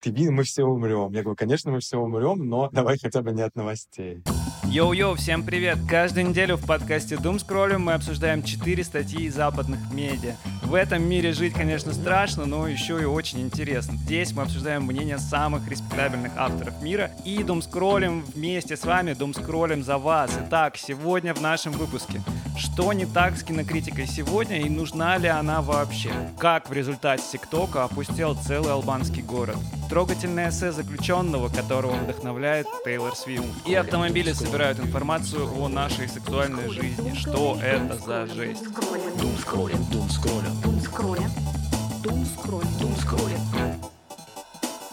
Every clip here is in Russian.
ты мы все умрем. Я говорю, конечно, мы все умрем, но давай хотя бы не от новостей. Йоу-йоу, всем привет! Каждую неделю в подкасте Doom Scroll мы обсуждаем 4 статьи западных медиа. В этом мире жить, конечно, страшно, но еще и очень интересно. Здесь мы обсуждаем мнения самых респектабельных авторов мира и скроллим вместе с вами, скроллим за вас. Итак, сегодня в нашем выпуске. Что не так с кинокритикой сегодня и нужна ли она вообще? Как в результате ТикТока опустел целый албанский город? Трогательное эссе заключенного, которого вдохновляет Тейлор Свифт. И автомобили собирают информацию о нашей сексуальной жизни. Что это за жесть? Дум скроллин, дум скроллин. Дум скроллин. Дум скроллин.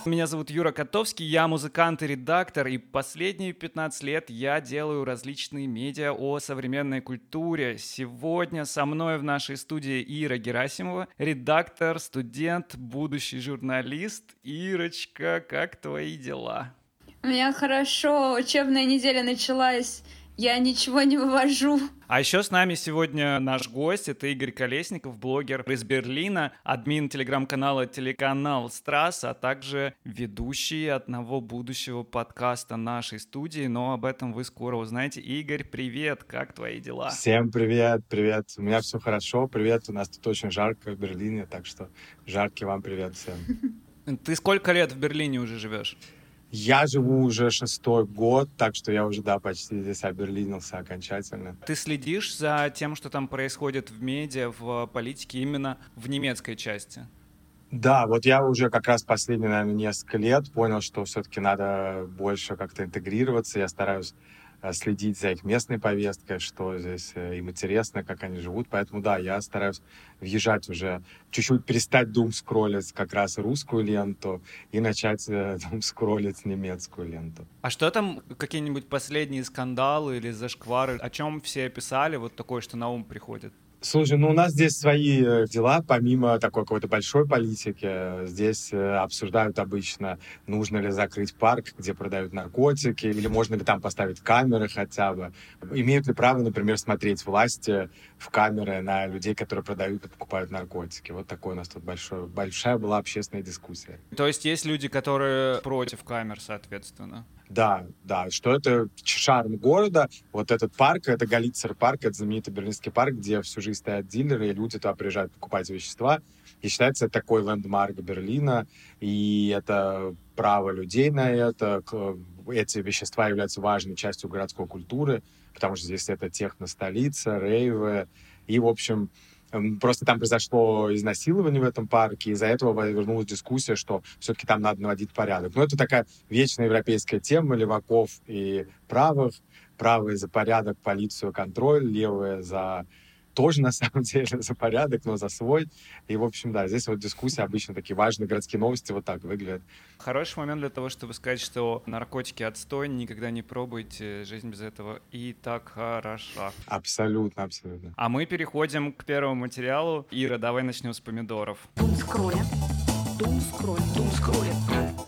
Меня зовут Юра Котовский, я музыкант и редактор, и последние 15 лет я делаю различные медиа о современной культуре. Сегодня со мной в нашей студии Ира Герасимова, редактор, студент, будущий журналист. Ирочка, как твои дела? У меня хорошо, учебная неделя началась. Я ничего не вывожу. А еще с нами сегодня наш гость, это Игорь Колесников, блогер из Берлина, админ телеграм-канала «Телеканал Страс», а также ведущий одного будущего подкаста нашей студии, но об этом вы скоро узнаете. Игорь, привет, как твои дела? Всем привет, привет. У меня все хорошо, привет. У нас тут очень жарко в Берлине, так что жаркий вам привет всем. Ты сколько лет в Берлине уже живешь? Я живу уже шестой год, так что я уже, да, почти здесь оберлинился окончательно. Ты следишь за тем, что там происходит в медиа, в политике именно в немецкой части? Да, вот я уже как раз последние, наверное, несколько лет понял, что все-таки надо больше как-то интегрироваться. Я стараюсь следить за их местной повесткой, что здесь э, им интересно, как они живут. Поэтому, да, я стараюсь въезжать уже, чуть-чуть перестать дум скроллить как раз русскую ленту и начать э, дум скроллить немецкую ленту. А что там, какие-нибудь последние скандалы или зашквары, о чем все писали, вот такое, что на ум приходит? Слушай, ну у нас здесь свои э, дела, помимо такой какой-то большой политики. Здесь э, обсуждают обычно, нужно ли закрыть парк, где продают наркотики, или можно ли там поставить камеры хотя бы. Имеют ли право, например, смотреть власти в камеры на людей, которые продают и покупают наркотики. Вот такой у нас тут большой, большая была общественная дискуссия. То есть есть люди, которые против камер, соответственно? Да, да, что это шарм города. Вот этот парк, это Галицер парк, это знаменитый берлинский парк, где всю жизнь стоят дилеры, и люди туда приезжают покупать вещества. И считается такой лендмарк Берлина, и это право людей на это. Эти вещества являются важной частью городской культуры, потому что здесь это техно-столица, рейвы. И, в общем, просто там произошло изнасилование в этом парке, из-за этого вернулась дискуссия, что все-таки там надо наводить порядок. Но это такая вечная европейская тема леваков и правых. Правые за порядок, полицию, контроль, левые за тоже, на самом деле, за порядок, но за свой. И, в общем, да, здесь вот дискуссии обычно такие важные городские новости вот так выглядят. Хороший момент для того, чтобы сказать, что наркотики отстой, никогда не пробуйте, жизнь без этого и так хороша. Абсолютно, абсолютно. А мы переходим к первому материалу. Ира, давай начнем с помидоров. Дум скроллин. Дум скроллин. Дум скроллин.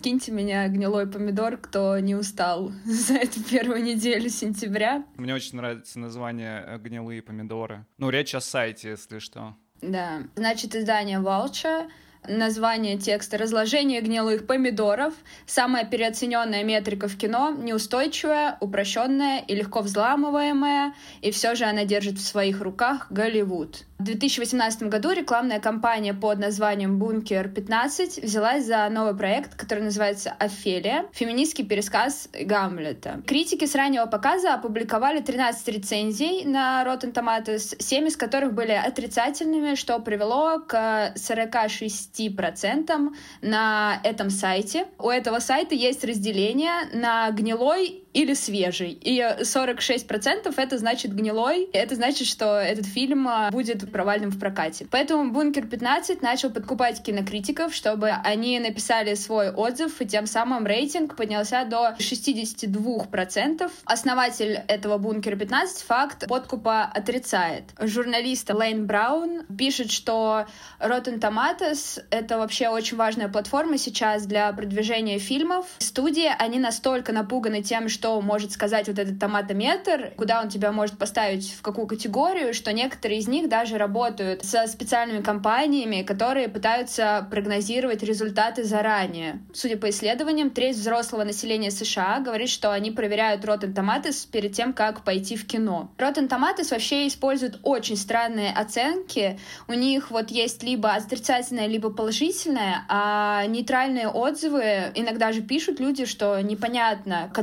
Киньте меня гнилой помидор, кто не устал за эту первую неделю сентября. Мне очень нравится название э, «Гнилые помидоры». Ну, речь о сайте, если что. Да. Значит, издание «Волча» название текста «Разложение гнилых помидоров». Самая переоцененная метрика в кино, неустойчивая, упрощенная и легко взламываемая, и все же она держит в своих руках Голливуд. В 2018 году рекламная кампания под названием «Бункер-15» взялась за новый проект, который называется «Офелия» — феминистский пересказ Гамлета. Критики с раннего показа опубликовали 13 рецензий на Rotten Tomatoes, 7 из которых были отрицательными, что привело к 46% на этом сайте. У этого сайта есть разделение на гнилой или свежий. И 46% это значит гнилой. Это значит, что этот фильм а, будет провальным в прокате. Поэтому «Бункер 15» начал подкупать кинокритиков, чтобы они написали свой отзыв, и тем самым рейтинг поднялся до 62%. Основатель этого «Бункера 15» факт подкупа отрицает. Журналист Лейн Браун пишет, что Rotten Tomatoes — это вообще очень важная платформа сейчас для продвижения фильмов. Студии, они настолько напуганы тем, что что может сказать вот этот томатометр, куда он тебя может поставить, в какую категорию, что некоторые из них даже работают со специальными компаниями, которые пытаются прогнозировать результаты заранее. Судя по исследованиям, треть взрослого населения США говорит, что они проверяют Rotten Tomatoes перед тем, как пойти в кино. Rotten Tomatoes вообще использует очень странные оценки. У них вот есть либо отрицательное, либо положительное, а нейтральные отзывы иногда же пишут люди, что непонятно, к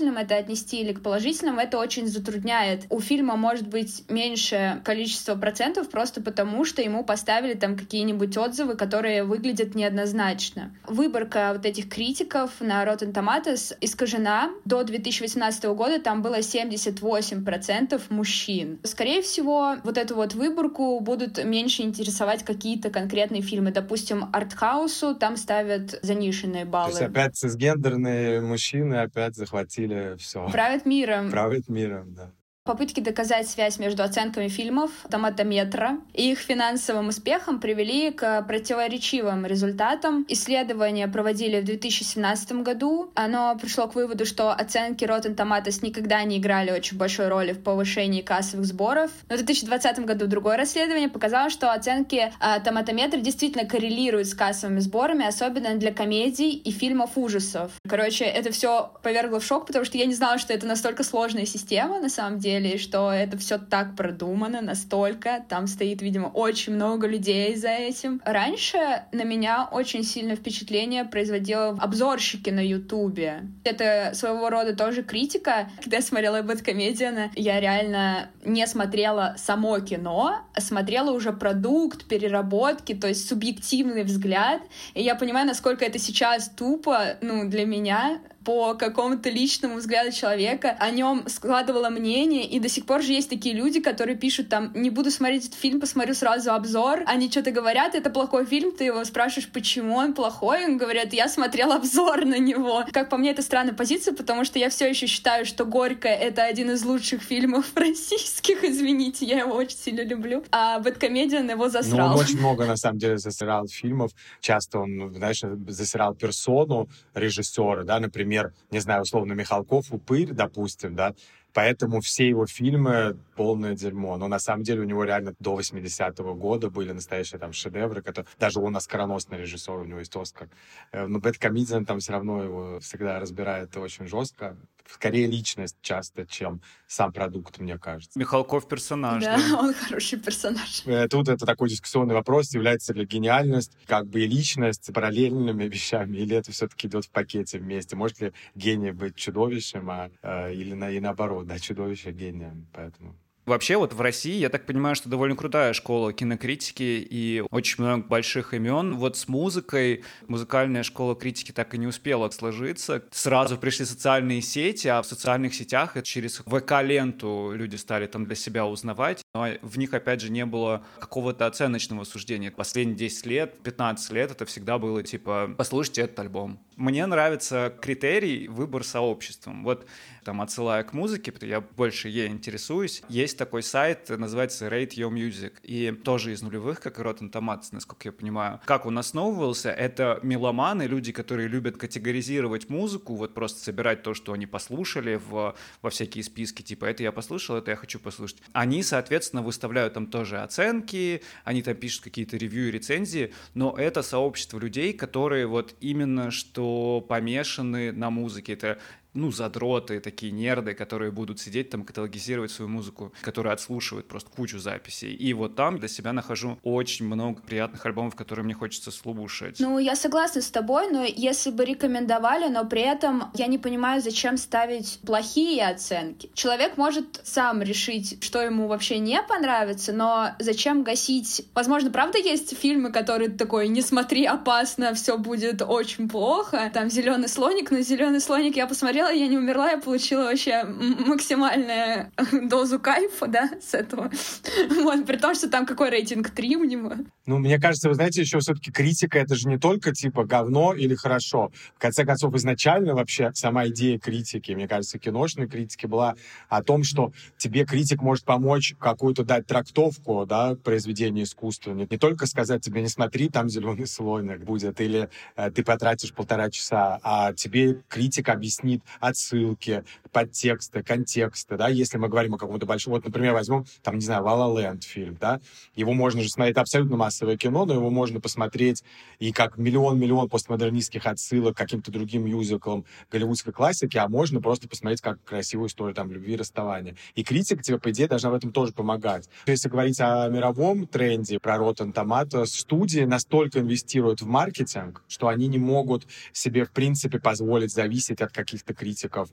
отрицательным это отнести или к положительным, это очень затрудняет. У фильма может быть меньше количество процентов просто потому, что ему поставили там какие-нибудь отзывы, которые выглядят неоднозначно. Выборка вот этих критиков на Rotten Tomatoes искажена. До 2018 года там было 78% мужчин. Скорее всего, вот эту вот выборку будут меньше интересовать какие-то конкретные фильмы. Допустим, артхаусу там ставят заниженные баллы. То есть опять цисгендерные мужчины опять захватили все. Правят миром. Правят миром, да. Попытки доказать связь между оценками фильмов томатометра и их финансовым успехом привели к противоречивым результатам. Исследования проводили в 2017 году. Оно пришло к выводу, что оценки Rotten Tomatoes никогда не играли очень большой роли в повышении кассовых сборов. Но в 2020 году другое расследование показало, что оценки а, томатометра действительно коррелируют с кассовыми сборами, особенно для комедий и фильмов ужасов. Короче, это все повергло в шок, потому что я не знала, что это настолько сложная система на самом деле деле, что это все так продумано настолько. Там стоит, видимо, очень много людей за этим. Раньше на меня очень сильное впечатление производило обзорщики на Ютубе. Это своего рода тоже критика. Когда я смотрела Бэткомедиана, я реально не смотрела само кино, а смотрела уже продукт, переработки, то есть субъективный взгляд. И я понимаю, насколько это сейчас тупо, ну, для меня, по какому-то личному взгляду человека, о нем складывала мнение, и до сих пор же есть такие люди, которые пишут там, не буду смотреть этот фильм, посмотрю сразу обзор, они что-то говорят, это плохой фильм, ты его спрашиваешь, почему он плохой, он говорят, я смотрел обзор на него. Как по мне, это странная позиция, потому что я все еще считаю, что «Горько» — это один из лучших фильмов российских, извините, я его очень сильно люблю, а «Бэткомедиан» его засрал. Ну, он очень много, на самом деле, засирал фильмов. Часто он, знаешь, засирал персону режиссера, да, например, например, не знаю, условно, Михалков, Упырь, допустим, да, Поэтому все его фильмы полное дерьмо. Но на самом деле у него реально до 80-го года были настоящие там шедевры, которые... Даже он оскароносный режиссер, у него есть Оскар. Э, но Бэткомедиан там все равно его всегда разбирает очень жестко скорее личность часто, чем сам продукт, мне кажется. Михалков персонаж. Да, да, он хороший персонаж. Э, тут это такой дискуссионный вопрос, является ли гениальность как бы и личность параллельными вещами, или это все-таки идет в пакете вместе? Может ли гений быть чудовищем, а, э, или на, и наоборот, да, чудовище гением? Поэтому Вообще вот в России, я так понимаю, что довольно крутая школа кинокритики и очень много больших имен. Вот с музыкой музыкальная школа критики так и не успела сложиться. Сразу пришли социальные сети, а в социальных сетях через ВК-ленту люди стали там для себя узнавать. Но в них, опять же, не было какого-то оценочного суждения. Последние 10 лет, 15 лет это всегда было типа «послушайте этот альбом». Мне нравится критерий выбор сообществом. Вот там отсылая к музыке, я больше ей интересуюсь, есть такой сайт, называется Rate Your Music, и тоже из нулевых, как и Rotten Tomatoes, насколько я понимаю. Как он основывался, это меломаны, люди, которые любят категоризировать музыку, вот просто собирать то, что они послушали в, во всякие списки, типа это я послушал, это я хочу послушать. Они, соответственно, выставляют там тоже оценки, они там пишут какие-то ревью и рецензии, но это сообщество людей, которые вот именно что помешаны на музыке. Это ну, задроты, такие нерды, которые будут сидеть там, каталогизировать свою музыку, которые отслушивают просто кучу записей. И вот там для себя нахожу очень много приятных альбомов, которые мне хочется слушать. Ну, я согласна с тобой, но если бы рекомендовали, но при этом я не понимаю, зачем ставить плохие оценки. Человек может сам решить, что ему вообще не понравится, но зачем гасить? Возможно, правда есть фильмы, которые такой, не смотри, опасно, все будет очень плохо. Там зеленый слоник, но зеленый слоник я посмотрела посмотрела, я не умерла, я получила вообще максимальную дозу кайфа, да, с этого. Вот, при том, что там какой рейтинг 3 у него. Ну, мне кажется, вы знаете, еще все-таки критика — это же не только, типа, говно или хорошо. В конце концов, изначально вообще сама идея критики, мне кажется, киношной критики была о том, что тебе критик может помочь какую-то дать трактовку, да, произведения искусства. Не, не только сказать тебе, не смотри, там зеленый слоник будет, или э, ты потратишь полтора часа, а тебе критик объяснит, отсылки, подтексты, контексты, да, если мы говорим о каком-то большом, вот, например, возьмем, там, не знаю, «Ла Ленд» фильм, да, его можно же смотреть, абсолютно массовое кино, но его можно посмотреть и как миллион-миллион постмодернистских отсылок к каким-то другим мюзиклам голливудской классики, а можно просто посмотреть как красивую историю там любви и расставания. И критика тебе, по идее, должна в этом тоже помогать. Если говорить о мировом тренде про Rotten Tomatoes, студии настолько инвестируют в маркетинг, что они не могут себе, в принципе, позволить зависеть от каких-то критиков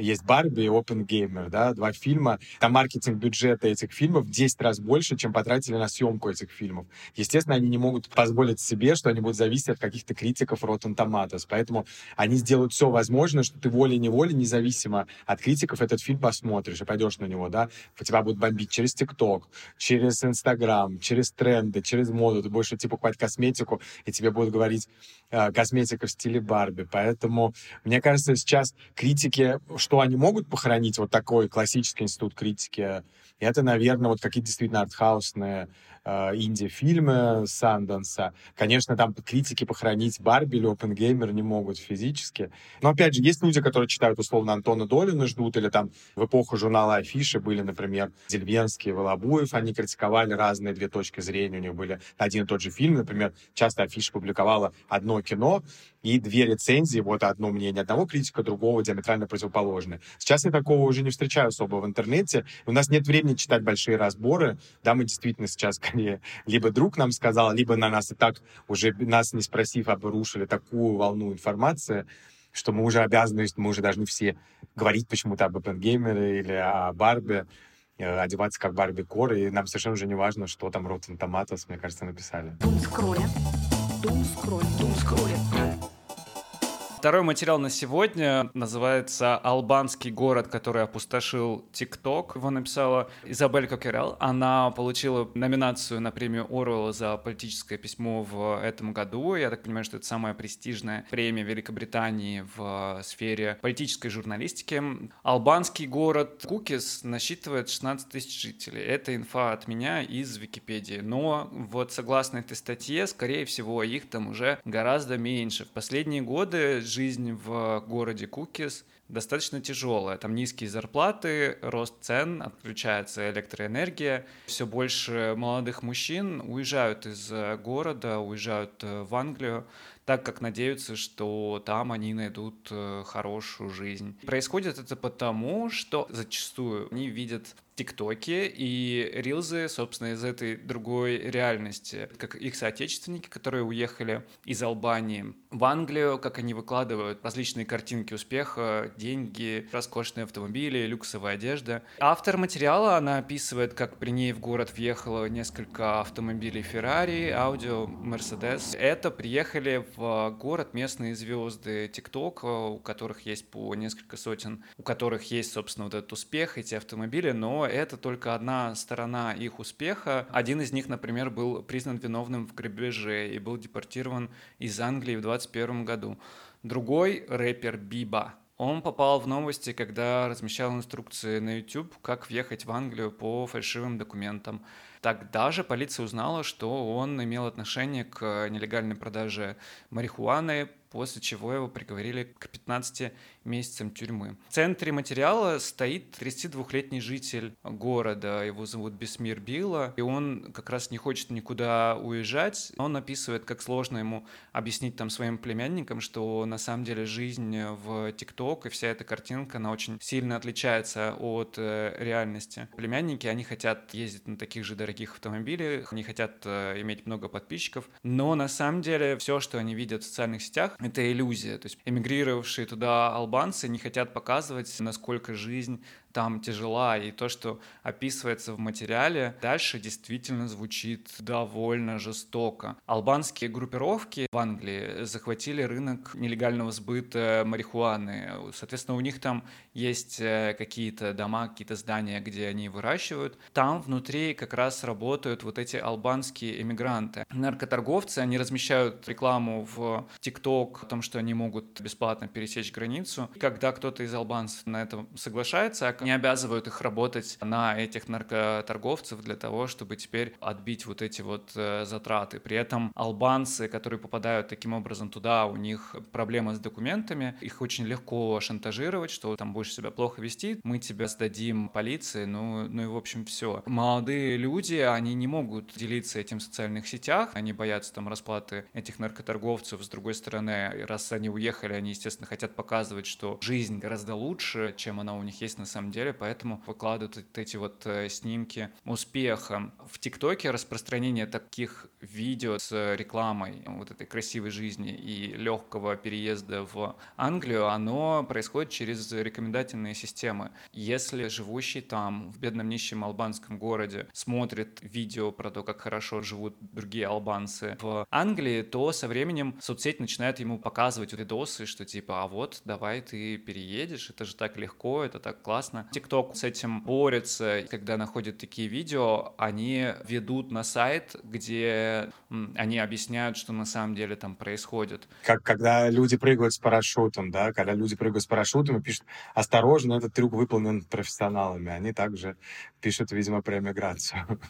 есть Барби и Опенгеймер, да, два фильма. Там маркетинг бюджета этих фильмов в 10 раз больше, чем потратили на съемку этих фильмов. Естественно, они не могут позволить себе, что они будут зависеть от каких-то критиков Rotten Tomatoes. Поэтому они сделают все возможное, что ты волей-неволей, независимо от критиков, этот фильм посмотришь и пойдешь на него, да. Тебя будут бомбить через ТикТок, через Инстаграм, через тренды, через моду. Ты будешь идти покупать косметику, и тебе будут говорить э, косметика в стиле Барби. Поэтому, мне кажется, сейчас критики что они могут похоронить вот такой классический институт критики, это, наверное, вот какие-то действительно артхаусные инди-фильмы Санденса. Конечно, там критики похоронить Барби или Опенгеймер не могут физически. Но, опять же, есть люди, которые читают, условно, Антона Долина ждут, или там в эпоху журнала Афиши были, например, Дельвенский и Волобуев, они критиковали разные две точки зрения, у них были один и тот же фильм, например, часто Афиша публиковала одно кино, и две рецензии, вот одно мнение одного критика, другого диаметрально противоположное. Сейчас я такого уже не встречаю особо в интернете. У нас нет времени читать большие разборы. Да, мы действительно сейчас скорее либо друг нам сказал, либо на нас и так уже нас не спросив обрушили такую волну информации, что мы уже обязаны, мы уже должны все говорить почему-то об Оппенгеймере или о Барби, э, одеваться как Барби Кор, и нам совершенно уже не важно, что там Rotten Tomatoes, мне кажется, написали. Дум скролля. Дум скролля. Дум скролля. Второй материал на сегодня называется «Албанский город, который опустошил TikTok». Его написала Изабель Кокерел. Она получила номинацию на премию Оруэлла за политическое письмо в этом году. Я так понимаю, что это самая престижная премия Великобритании в сфере политической журналистики. Албанский город Кукес насчитывает 16 тысяч жителей. Это инфа от меня из Википедии. Но вот согласно этой статье, скорее всего, их там уже гораздо меньше. В последние годы жизнь в городе Кукес достаточно тяжелая. Там низкие зарплаты, рост цен, отключается электроэнергия. Все больше молодых мужчин уезжают из города, уезжают в Англию, так как надеются, что там они найдут э, хорошую жизнь. Происходит это потому, что зачастую они видят ТикТоки и рилзы, собственно, из этой другой реальности, как их соотечественники, которые уехали из Албании в Англию, как они выкладывают различные картинки успеха, деньги, роскошные автомобили, люксовая одежда. Автор материала, она описывает, как при ней в город въехало несколько автомобилей Ferrari, Audi, Mercedes. Это приехали в город местные звезды ТикТок, у которых есть по несколько сотен, у которых есть, собственно, вот этот успех, эти автомобили, но это только одна сторона их успеха. Один из них, например, был признан виновным в грабеже и был депортирован из Англии в 2021 году. Другой рэпер Биба, он попал в новости, когда размещал инструкции на YouTube, как въехать в Англию по фальшивым документам. Тогда же полиция узнала, что он имел отношение к нелегальной продаже марихуаны, после чего его приговорили к 15 месяцам тюрьмы. В центре материала стоит 32-летний житель города, его зовут Бесмир Билла, и он как раз не хочет никуда уезжать. Он описывает, как сложно ему объяснить там своим племянникам, что на самом деле жизнь в ТикТок и вся эта картинка, она очень сильно отличается от э, реальности. Племянники, они хотят ездить на таких же дорогих автомобилях, они хотят э, иметь много подписчиков, но на самом деле все, что они видят в социальных сетях, это иллюзия. То есть эмигрировавшие туда албанцы не хотят показывать, насколько жизнь там тяжела, и то, что описывается в материале, дальше действительно звучит довольно жестоко. Албанские группировки в Англии захватили рынок нелегального сбыта марихуаны. Соответственно, у них там есть э, какие-то дома, какие-то здания, где они выращивают. Там внутри как раз работают вот эти албанские эмигранты. Наркоторговцы, они размещают рекламу в ТикТок о том, что они могут бесплатно пересечь границу. Когда кто-то из албанцев на это соглашается, они обязывают их работать на этих наркоторговцев для того, чтобы теперь отбить вот эти вот э, затраты. При этом албанцы, которые попадают таким образом туда, у них проблемы с документами, их очень легко шантажировать, что там будешь себя плохо вести, мы тебя сдадим полиции, ну, ну и в общем все. Молодые люди, они не могут делиться этим в социальных сетях, они боятся там расплаты этих наркоторговцев, с другой стороны, раз они уехали, они, естественно, хотят показывать, что жизнь гораздо лучше, чем она у них есть на самом деле, поэтому выкладывают эти вот э, снимки успеха. В ТикТоке распространение таких видео с рекламой вот этой красивой жизни и легкого переезда в Англию, оно происходит через рекомендательные системы. Если живущий там, в бедном нищем албанском городе, смотрит видео про то, как хорошо живут другие албанцы в Англии, то со временем соцсеть начинает ему показывать видосы, что типа, а вот, давай ты переедешь, это же так легко, это так классно. TikTok с этим борется, когда находят такие видео, они ведут на сайт, где они объясняют, что на самом деле там происходит. Как когда люди прыгают с парашютом, да, когда люди прыгают с парашютом и пишут, осторожно, этот трюк выполнен профессионалами. Они также пишут, видимо, про эмиграцию.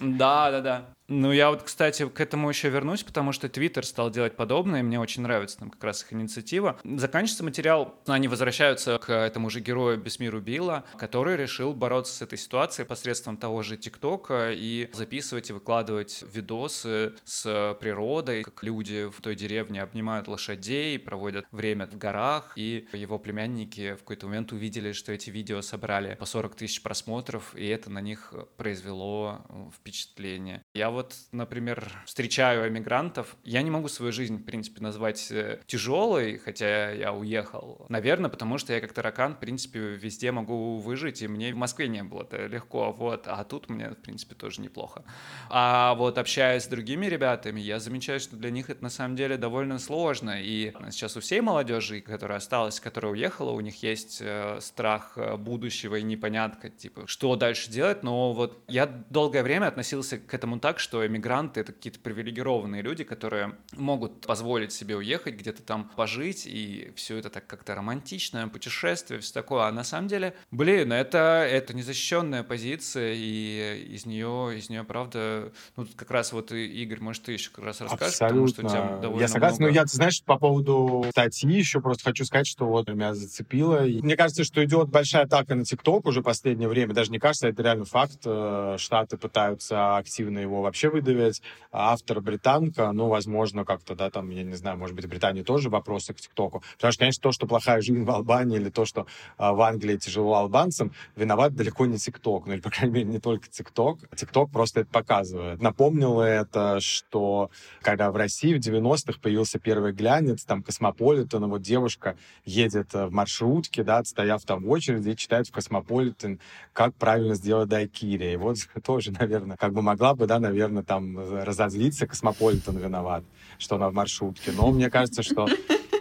Да, да, да. Ну, я вот, кстати, к этому еще вернусь, потому что Твиттер стал делать подобное, и мне очень нравится там как раз их инициатива. Заканчивается материал, они возвращаются к этому же герою Бесмиру Билла, который решил бороться с этой ситуацией посредством того же ТикТока и записывать и выкладывать видосы с природой, как люди в той деревне обнимают лошадей, проводят время в горах, и его племянники в какой-то момент увидели, что эти видео собрали по 40 тысяч просмотров, и это на них произвело впечатление. Я вот, например, встречаю эмигрантов, я не могу свою жизнь, в принципе, назвать э, тяжелой, хотя я уехал. Наверное, потому что я как таракан, в принципе, везде могу выжить, и мне в Москве не было это легко, вот, а тут мне, в принципе, тоже неплохо. А вот общаясь с другими ребятами, я замечаю, что для них это на самом деле довольно сложно, и сейчас у всей молодежи, которая осталась, которая уехала, у них есть э, страх э, будущего и непонятка, типа, что дальше делать, но вот я долгое время относился к этому так, что эмигранты — это какие-то привилегированные люди, которые могут позволить себе уехать, где-то там пожить, и все это так как-то романтично, путешествие, все такое. А на самом деле, блин, это, это незащищенная позиция, и из нее, из нее, правда, ну, тут как раз вот, Игорь, может, ты еще как раз расскажешь, Абсолютно. потому что у тебя довольно Я согласен, много... но я, знаешь, по поводу статьи еще просто хочу сказать, что вот меня зацепило. И мне кажется, что идет большая атака на ТикТок уже последнее время, даже не кажется, это реально факт. Э, Штаты пытаются активно его вообще вообще выдавить. Автор британка, ну, возможно, как-то, да, там, я не знаю, может быть, в Британии тоже вопросы к ТикТоку. Потому что, конечно, то, что плохая жизнь в Албании или то, что а, в Англии тяжело албанцам, виноват далеко не TikTok. Ну, или, по крайней мере, не только TikTok. TikTok просто это показывает. Напомнило это, что когда в России в 90-х появился первый глянец, там, Космополитен, вот девушка едет в маршрутке, да, отстояв там в очереди, и читает в Космополитен, как правильно сделать дайкири. И вот тоже, наверное, как бы могла бы, да, наверное, наверное, там разозлиться, Космополитен виноват, что она в маршрутке. Но мне кажется, что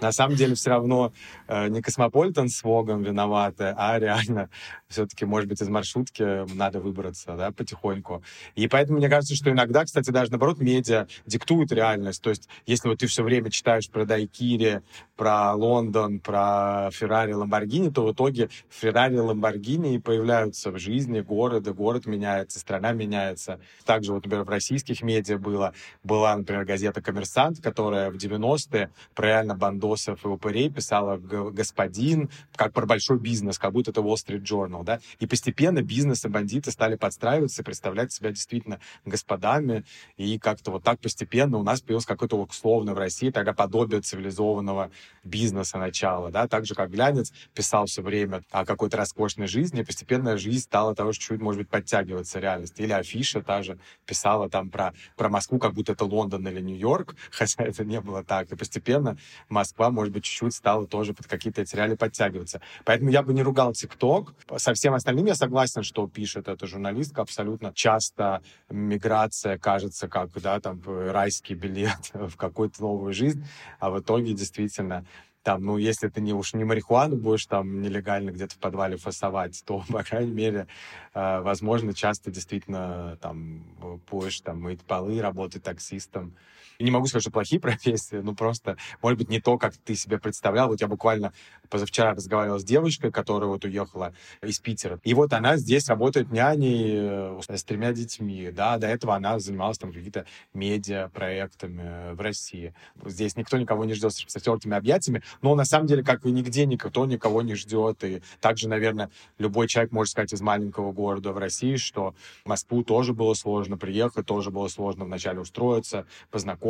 на самом деле все равно э, не Космополитен с Вогом виноваты, а реально все-таки, может быть, из маршрутки надо выбраться, да, потихоньку. И поэтому мне кажется, что иногда, кстати, даже наоборот, медиа диктуют реальность. То есть, если вот ты все время читаешь про Дайкири, про Лондон, про Феррари, Ламборгини, то в итоге Феррари, Ламборгини появляются в жизни города, город меняется, страна меняется. Также вот, например, в российских медиа было, была, например, газета «Коммерсант», которая в 90-е про реально бандосов и упырей писала «Господин», как про большой бизнес, как будто это Wall Street Journal да? И постепенно бизнес и бандиты стали подстраиваться, представлять себя действительно господами, и как-то вот так постепенно у нас появилось какое-то условно в России тогда подобие цивилизованного бизнеса начала, да? Так же, как Глянец писал все время о какой-то роскошной жизни, и постепенно жизнь стала того, что чуть, может быть, подтягиваться реальность. Или Афиша та же писала там про, про Москву, как будто это Лондон или Нью-Йорк, хотя это не было так. И постепенно Москва, может быть, чуть-чуть стала тоже под какие-то эти реалии подтягиваться. Поэтому я бы не ругал ТикТок. Со всем остальным я согласен, что пишет эта журналистка абсолютно. Часто миграция кажется как, да, там, райский билет в какую-то новую жизнь, а в итоге действительно там, ну, если ты не уж не марихуану будешь там нелегально где-то в подвале фасовать, то, по крайней мере, э, возможно, часто действительно там будешь там мыть полы, работать таксистом. Не могу сказать, что плохие профессии, ну просто, может быть, не то, как ты себе представлял. Вот я буквально позавчера разговаривал с девочкой, которая вот уехала из Питера. И вот она здесь работает няней э, с тремя детьми. Да, до этого она занималась там какими-то медиа-проектами в России. Здесь никто никого не ждет с простертыми объятиями, но на самом деле, как и нигде, никто никого не ждет. И также, наверное, любой человек может сказать из маленького города в России, что в Москву тоже было сложно приехать, тоже было сложно вначале устроиться, познакомиться,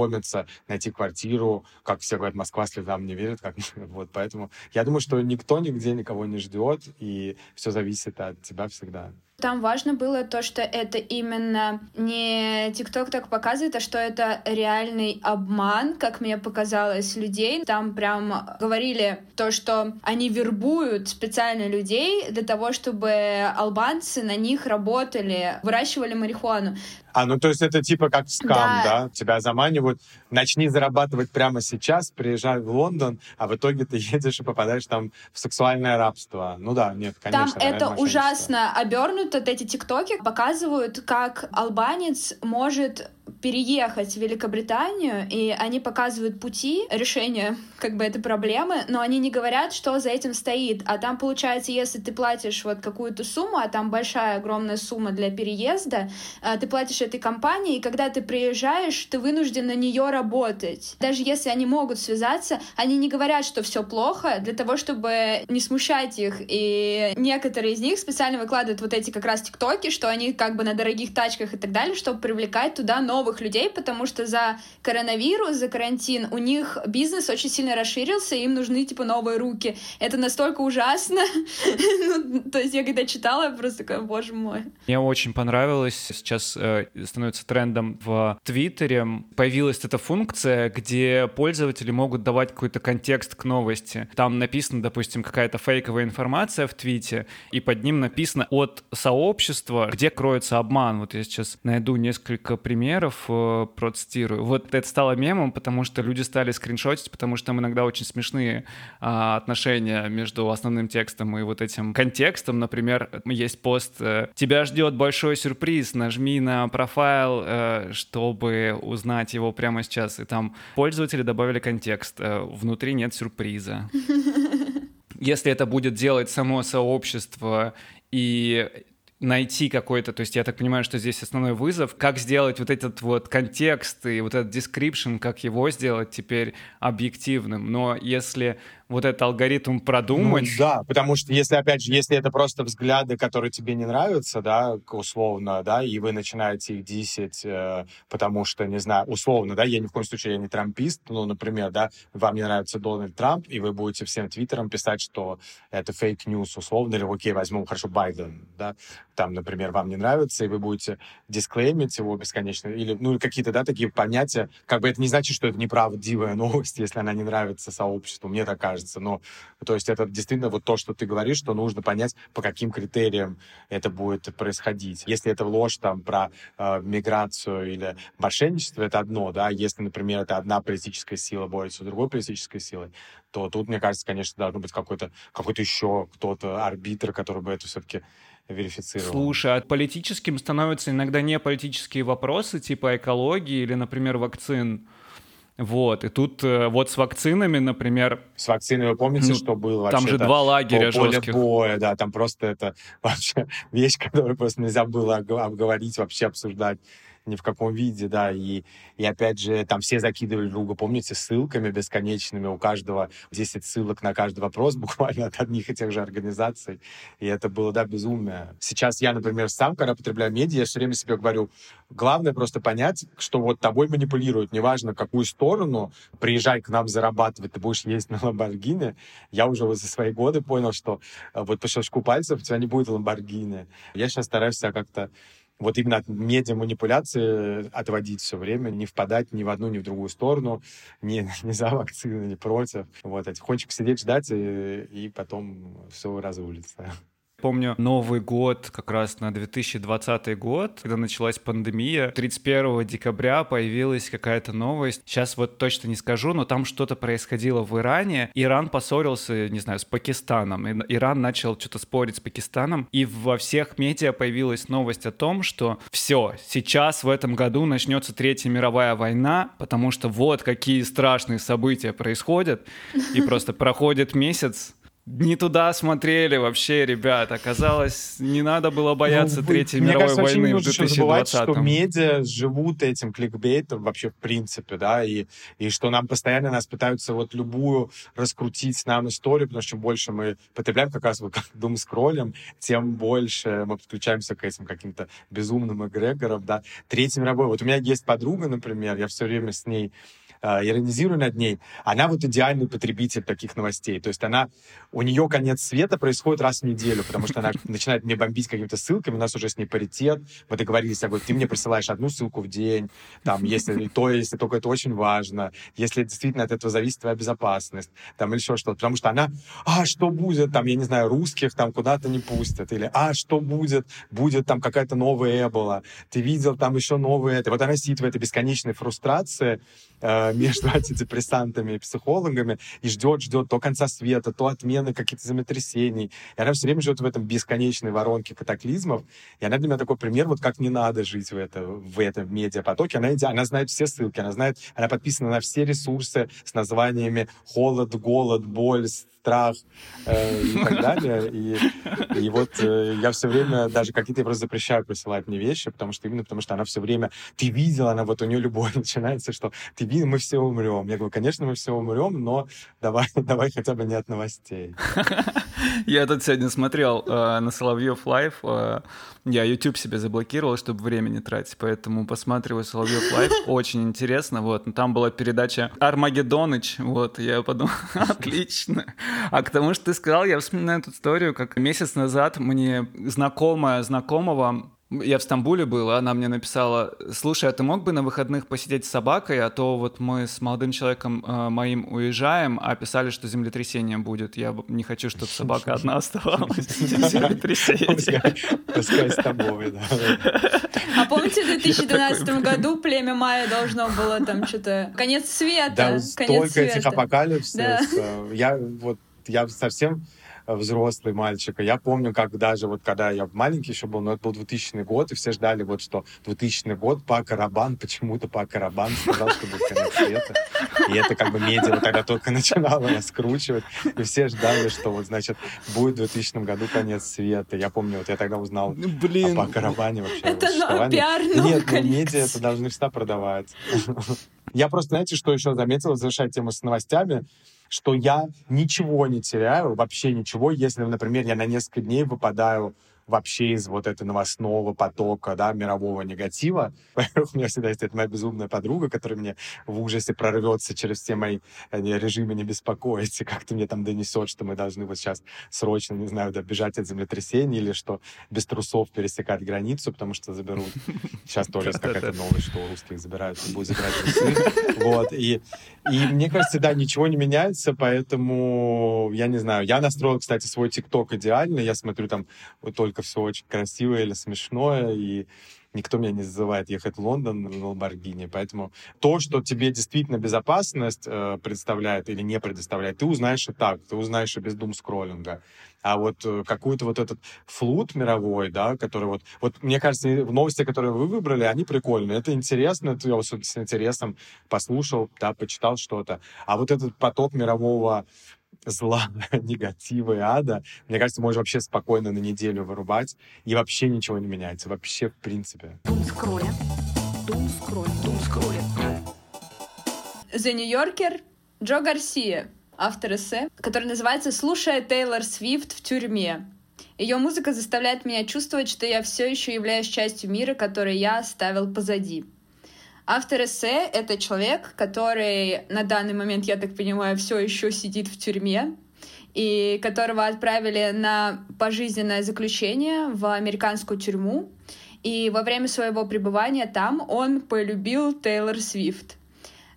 найти квартиру. Как все говорят, Москва слезам не верит. Как... Вот, поэтому я думаю, что никто нигде никого не ждет, и все зависит от тебя всегда. Там важно было то, что это именно не ТикТок так показывает, а что это реальный обман, как мне показалось, людей. Там прям говорили то, что они вербуют специально людей для того, чтобы албанцы на них работали, выращивали марихуану. А, ну то есть это типа как скам, да? да? Тебя заманивают, начни зарабатывать прямо сейчас, приезжай в Лондон, а в итоге ты едешь и попадаешь там в сексуальное рабство. Ну да, нет, конечно. Там это ужасно обернуто, эти тиктоки показывают, как албанец может переехать в Великобританию, и они показывают пути решения как бы этой проблемы, но они не говорят, что за этим стоит. А там получается, если ты платишь вот какую-то сумму, а там большая огромная сумма для переезда, а, ты платишь этой компании, и когда ты приезжаешь, ты вынужден на нее работать. Даже если они могут связаться, они не говорят, что все плохо, для того, чтобы не смущать их. И некоторые из них специально выкладывают вот эти как раз тиктоки, что они как бы на дорогих тачках и так далее, чтобы привлекать туда новых новых людей, потому что за коронавирус, за карантин у них бизнес очень сильно расширился, и им нужны, типа, новые руки. Это настолько ужасно. ну, то есть я когда читала, я просто такая, боже мой. Мне очень понравилось, сейчас э, становится трендом в Твиттере, появилась эта функция, где пользователи могут давать какой-то контекст к новости. Там написано, допустим, какая-то фейковая информация в твите, и под ним написано от сообщества, где кроется обман. Вот я сейчас найду несколько примеров примеров э, процитирую. Вот это стало мемом, потому что люди стали скриншотить, потому что там иногда очень смешные а, отношения между основным текстом и вот этим контекстом. Например, есть пост э, «Тебя ждет большой сюрприз, нажми на профайл, э, чтобы узнать его прямо сейчас». И там пользователи добавили контекст «Внутри нет сюрприза». Если это будет делать само сообщество и найти какой-то, то есть я так понимаю, что здесь основной вызов, как сделать вот этот вот контекст и вот этот description, как его сделать теперь объективным. Но если вот этот алгоритм продумать. Ну, да, потому что если, опять же, если это просто взгляды, которые тебе не нравятся, да, условно, да, и вы начинаете их хейтить, э, потому что, не знаю, условно, да, я ни в коем случае я не трампист, ну, например, да, вам не нравится Дональд Трамп, и вы будете всем твиттером писать, что это fake news, условно, или, окей, возьмем, хорошо, Байден, да, там, например, вам не нравится, и вы будете дисклеймить его бесконечно, или, ну, какие-то, да, такие понятия, как бы это не значит, что это неправдивая новость, если она не нравится сообществу, мне так кажется, кажется. Но, то есть это действительно вот то, что ты говоришь, что нужно понять, по каким критериям это будет происходить. Если это ложь там про э, миграцию или мошенничество, это одно, да. Если, например, это одна политическая сила борется с другой политической силой, то тут, мне кажется, конечно, должно быть какой-то какой еще кто-то арбитр, который бы это все-таки верифицировал. Слушай, а политическим становятся иногда не политические вопросы, типа экологии или, например, вакцин. Вот, и тут э, вот с вакцинами, например... С вакциной вы помните, ну, что было Там же два лагеря поле жестких. боя, да, там просто это вообще вещь, которую просто нельзя было обговорить, вообще обсуждать ни в каком виде, да, и, и опять же, там все закидывали друга, помните, ссылками бесконечными, у каждого 10 ссылок на каждый вопрос буквально от одних и тех же организаций, и это было, да, безумие. Сейчас я, например, сам, когда потребляю медиа, я все время себе говорю, главное просто понять, что вот тобой манипулируют, неважно, какую сторону, приезжай к нам зарабатывать, ты будешь есть на Ламборгини, я уже вот за свои годы понял, что э, вот по щелчку пальцев у тебя не будет Ламборгини. Я сейчас стараюсь себя как-то вот именно от медиа-манипуляции отводить все время, не впадать ни в одну, ни в другую сторону, ни, ни за вакцины, ни против. Вот, а тихонечко сидеть, ждать, и, и потом все разрулится. Помню Новый год как раз на 2020 год, когда началась пандемия. 31 декабря появилась какая-то новость. Сейчас вот точно не скажу, но там что-то происходило в Иране. Иран поссорился, не знаю, с Пакистаном. Иран начал что-то спорить с Пакистаном. И во всех медиа появилась новость о том, что все, сейчас в этом году начнется Третья мировая война, потому что вот какие страшные события происходят. И просто проходит месяц, не туда смотрели вообще, ребят. Оказалось, не надо было бояться ну, Третьей мне мировой кажется, войны в 2020 забывать, что медиа живут этим кликбейтом вообще в принципе, да, и, и что нам постоянно нас пытаются вот любую раскрутить нам историю, потому что чем больше мы потребляем как раз вот как дум скроллим, тем больше мы подключаемся к этим каким-то безумным эгрегорам, да. Третья мировой. Вот у меня есть подруга, например, я все время с ней иронизирую над ней, она вот идеальный потребитель таких новостей. То есть она, у нее конец света происходит раз в неделю, потому что она начинает мне бомбить какими-то ссылками, у нас уже с ней паритет, мы договорились, я говорю, ты мне присылаешь одну ссылку в день, там, если то, если только это очень важно, если действительно от этого зависит твоя безопасность, там, или еще что-то, потому что она, а, что будет, там, я не знаю, русских там куда-то не пустят, или, а, что будет, будет там какая-то новая Эбола, ты видел там еще новые это, вот она сидит в этой бесконечной фрустрации, э, между антидепрессантами и психологами и ждет, ждет то конца света, то отмены каких-то землетрясений. И она все время живет в этом бесконечной воронке катаклизмов. И она для меня такой пример, вот как не надо жить в, это, в этом медиапотоке. Она, она знает все ссылки, она знает, она подписана на все ресурсы с названиями холод, голод, боль, страх э, и так далее. И, и вот э, я все время, даже какие-то я просто запрещаю присылать мне вещи, потому что именно потому что она все время, ты видела, она вот у нее любовь начинается, что ты видел, мы все умрем. Я говорю, конечно, мы все умрем, но давай, давай хотя бы не от новостей. Я тут сегодня смотрел э, на Соловьев Live. Я YouTube себе заблокировал, чтобы время не тратить, поэтому посматриваю Соловьев Live. Очень интересно. Вот. Там была передача Армагеддоныч. Вот, я подумал, отлично. А к тому, что ты сказал, я вспоминаю эту историю, как месяц назад мне знакомая знакомого я в Стамбуле был, она мне написала, слушай, а ты мог бы на выходных посидеть с собакой, а то вот мы с молодым человеком э, моим уезжаем, а писали, что землетрясение будет. Я не хочу, чтобы собака одна оставалась. Землетрясение. Пускай с тобой, да. А помните, в 2012 году племя Майя должно было там что-то... Конец света. Да, столько этих апокалипсисов. Э, я вот я совсем взрослый мальчик. я помню, как даже вот когда я маленький еще был, но это был 2000 год, и все ждали вот что 2000 год, по Карабан, почему-то по Карабан сказал, что будет конец света. И это как бы медиа тогда только начинало раскручивать. И все ждали, что вот, значит, будет в 2000 году конец света. Я помню, вот я тогда узнал ну, Блин. о Карабане вообще. Это на пиар Нет, ну, медиа это должны всегда продавать. Я просто, знаете, что еще заметил, завершая тему с новостями, что я ничего не теряю, вообще ничего, если, например, я на несколько дней выпадаю вообще из вот этого новостного потока, да, мирового негатива. У меня всегда есть эта моя безумная подруга, которая мне в ужасе прорвется через все мои э, режимы не беспокоить, как-то мне там донесет, что мы должны вот сейчас срочно, не знаю, добежать от землетрясения или что без трусов пересекать границу, потому что заберут. Сейчас тоже какая-то новость, что у русских забирают, будут забирать трусы. Вот. И, и мне кажется, да, ничего не меняется, поэтому я не знаю. Я настроил, кстати, свой ТикТок идеально. Я смотрю там только только все очень красивое или смешное, и никто меня не зазывает ехать в Лондон в Ламборгини. Поэтому то, что тебе действительно безопасность э, представляет или не предоставляет, ты узнаешь и так, ты узнаешь и без дум-скроллинга. А вот э, какой-то вот этот флут мировой, да, который вот... Вот мне кажется, новости, которые вы выбрали, они прикольные. Это интересно, это я с интересом послушал, да, почитал что-то. А вот этот поток мирового зла, негатива и ада, мне кажется, можно вообще спокойно на неделю вырубать, и вообще ничего не меняется. Вообще, в принципе. Дум-скролля. Дум-скролля. Дум-скролля. The New Yorker Джо Гарсия, автор эссе, который называется «Слушая Тейлор Свифт в тюрьме». Ее музыка заставляет меня чувствовать, что я все еще являюсь частью мира, который я оставил позади. Автор эссе — это человек, который на данный момент, я так понимаю, все еще сидит в тюрьме, и которого отправили на пожизненное заключение в американскую тюрьму. И во время своего пребывания там он полюбил Тейлор Свифт.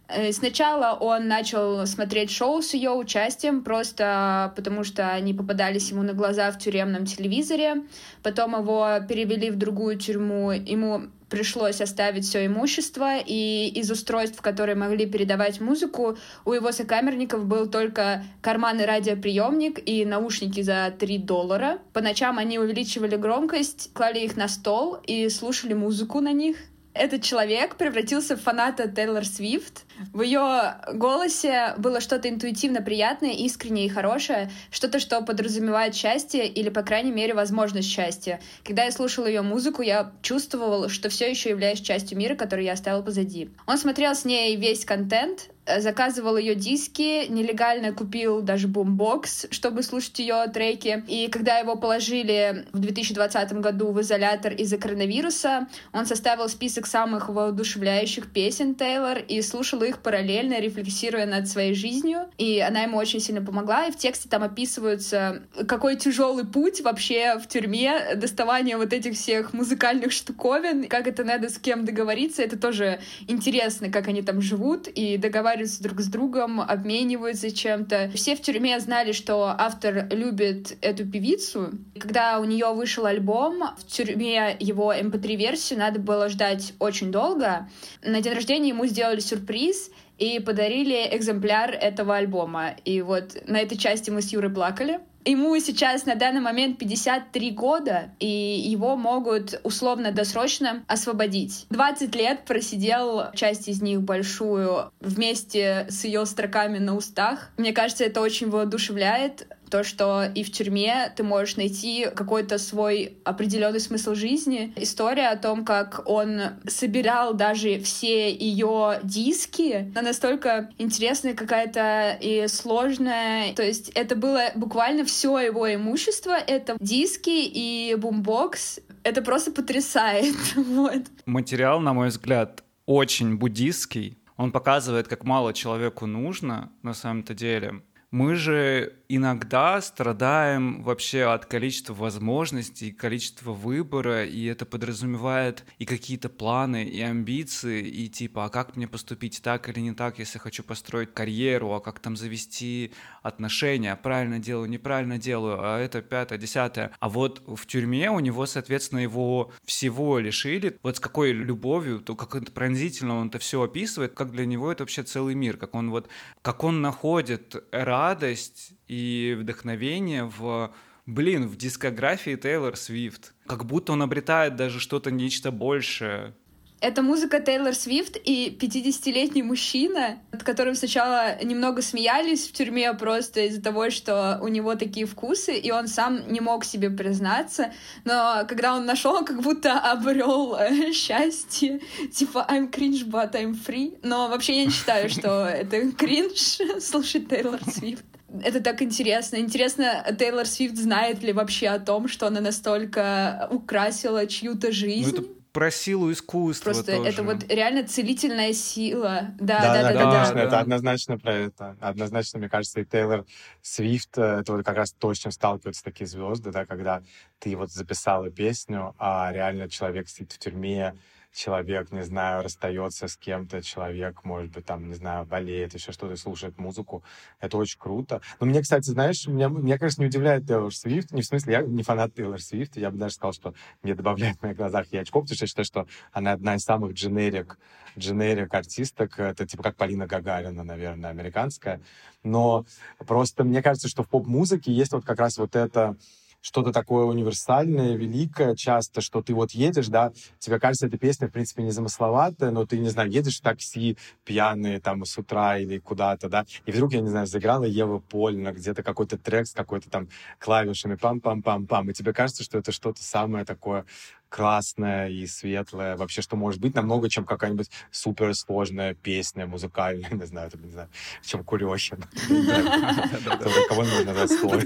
Э, сначала он начал смотреть шоу с ее участием, просто потому что они попадались ему на глаза в тюремном телевизоре. Потом его перевели в другую тюрьму. Ему пришлось оставить все имущество, и из устройств, которые могли передавать музыку, у его сокамерников был только карманный радиоприемник и наушники за 3 доллара. По ночам они увеличивали громкость, клали их на стол и слушали музыку на них этот человек превратился в фаната Тейлор Свифт. В ее голосе было что-то интуитивно приятное, искреннее и хорошее, что-то, что подразумевает счастье или, по крайней мере, возможность счастья. Когда я слушала ее музыку, я чувствовала, что все еще являюсь частью мира, который я оставила позади. Он смотрел с ней весь контент, заказывал ее диски, нелегально купил даже бумбокс, чтобы слушать ее треки. И когда его положили в 2020 году в изолятор из-за коронавируса, он составил список самых воодушевляющих песен Тейлор и слушал их параллельно, рефлексируя над своей жизнью. И она ему очень сильно помогла. И в тексте там описываются, какой тяжелый путь вообще в тюрьме, доставание вот этих всех музыкальных штуковин, как это надо с кем договориться. Это тоже интересно, как они там живут и договариваются разговариваются друг с другом, обмениваются чем-то. Все в тюрьме знали, что автор любит эту певицу. Когда у нее вышел альбом, в тюрьме его mp3-версию эм надо было ждать очень долго. На день рождения ему сделали сюрприз, и подарили экземпляр этого альбома. И вот на этой части мы с Юрой плакали. Ему сейчас на данный момент 53 года, и его могут условно-досрочно освободить. 20 лет просидел часть из них большую вместе с ее строками на устах. Мне кажется, это очень воодушевляет то, что и в тюрьме ты можешь найти какой-то свой определенный смысл жизни. История о том, как он собирал даже все ее диски, она настолько интересная какая-то и сложная. То есть это было буквально все его имущество. Это диски и бумбокс. Это просто потрясает. вот. Материал, на мой взгляд, очень буддистский. Он показывает, как мало человеку нужно на самом-то деле. Мы же иногда страдаем вообще от количества возможностей, количества выбора, и это подразумевает и какие-то планы, и амбиции, и типа, а как мне поступить так или не так, если хочу построить карьеру, а как там завести отношения, правильно делаю, неправильно делаю, а это пятое, десятое. А вот в тюрьме у него, соответственно, его всего лишили. Вот с какой любовью, то как это пронзительно он это все описывает, как для него это вообще целый мир, как он вот, как он находит радость и вдохновение в блин, в дискографии Тейлор Свифт. Как будто он обретает даже что-то нечто большее. Это музыка Тейлор Свифт и 50-летний мужчина, над которым сначала немного смеялись в тюрьме просто из-за того, что у него такие вкусы, и он сам не мог себе признаться. Но когда он нашел, как будто обрел э, счастье, типа I'm cringe, but I'm free. Но вообще я не считаю, что это кринж слушать Тейлор Свифт. Это так интересно. Интересно, Тейлор Свифт знает ли вообще о том, что она настолько украсила чью-то жизнь? Ну, это про силу искусства Просто тоже. это вот реально целительная сила. Да, да, да, да, да конечно, да. это однозначно про это. Однозначно, мне кажется, и Тейлор Свифт, э, это вот как раз то, с чем сталкиваются такие звезды, да, когда ты вот записала песню, а реально человек сидит в тюрьме, человек, не знаю, расстается с кем-то, человек, может быть, там, не знаю, болеет, еще что-то, слушает музыку. Это очень круто. Но мне, кстати, знаешь, меня, меня конечно, не удивляет Тейлор Свифт. Не в смысле, я не фанат Тейлор Свифт. Я бы даже сказал, что мне добавляет в моих глазах и очков, потому что я считаю, что она одна из самых дженерик, дженерик артисток. Это типа как Полина Гагарина, наверное, американская. Но просто мне кажется, что в поп-музыке есть вот как раз вот это что-то такое универсальное, великое часто, что ты вот едешь, да, тебе кажется, эта песня, в принципе, не замысловатая, но ты, не знаю, едешь в такси пьяный там с утра или куда-то, да, и вдруг, я не знаю, заиграла Ева Польна, где-то какой-то трек с какой-то там клавишами, пам-пам-пам-пам, и тебе кажется, что это что-то самое такое красная и светлая, вообще, что может быть намного, чем какая-нибудь суперсложная песня музыкальная, не знаю, не знаю, чем Курехин. Кого нужно назвать сложно.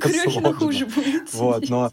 Вот, но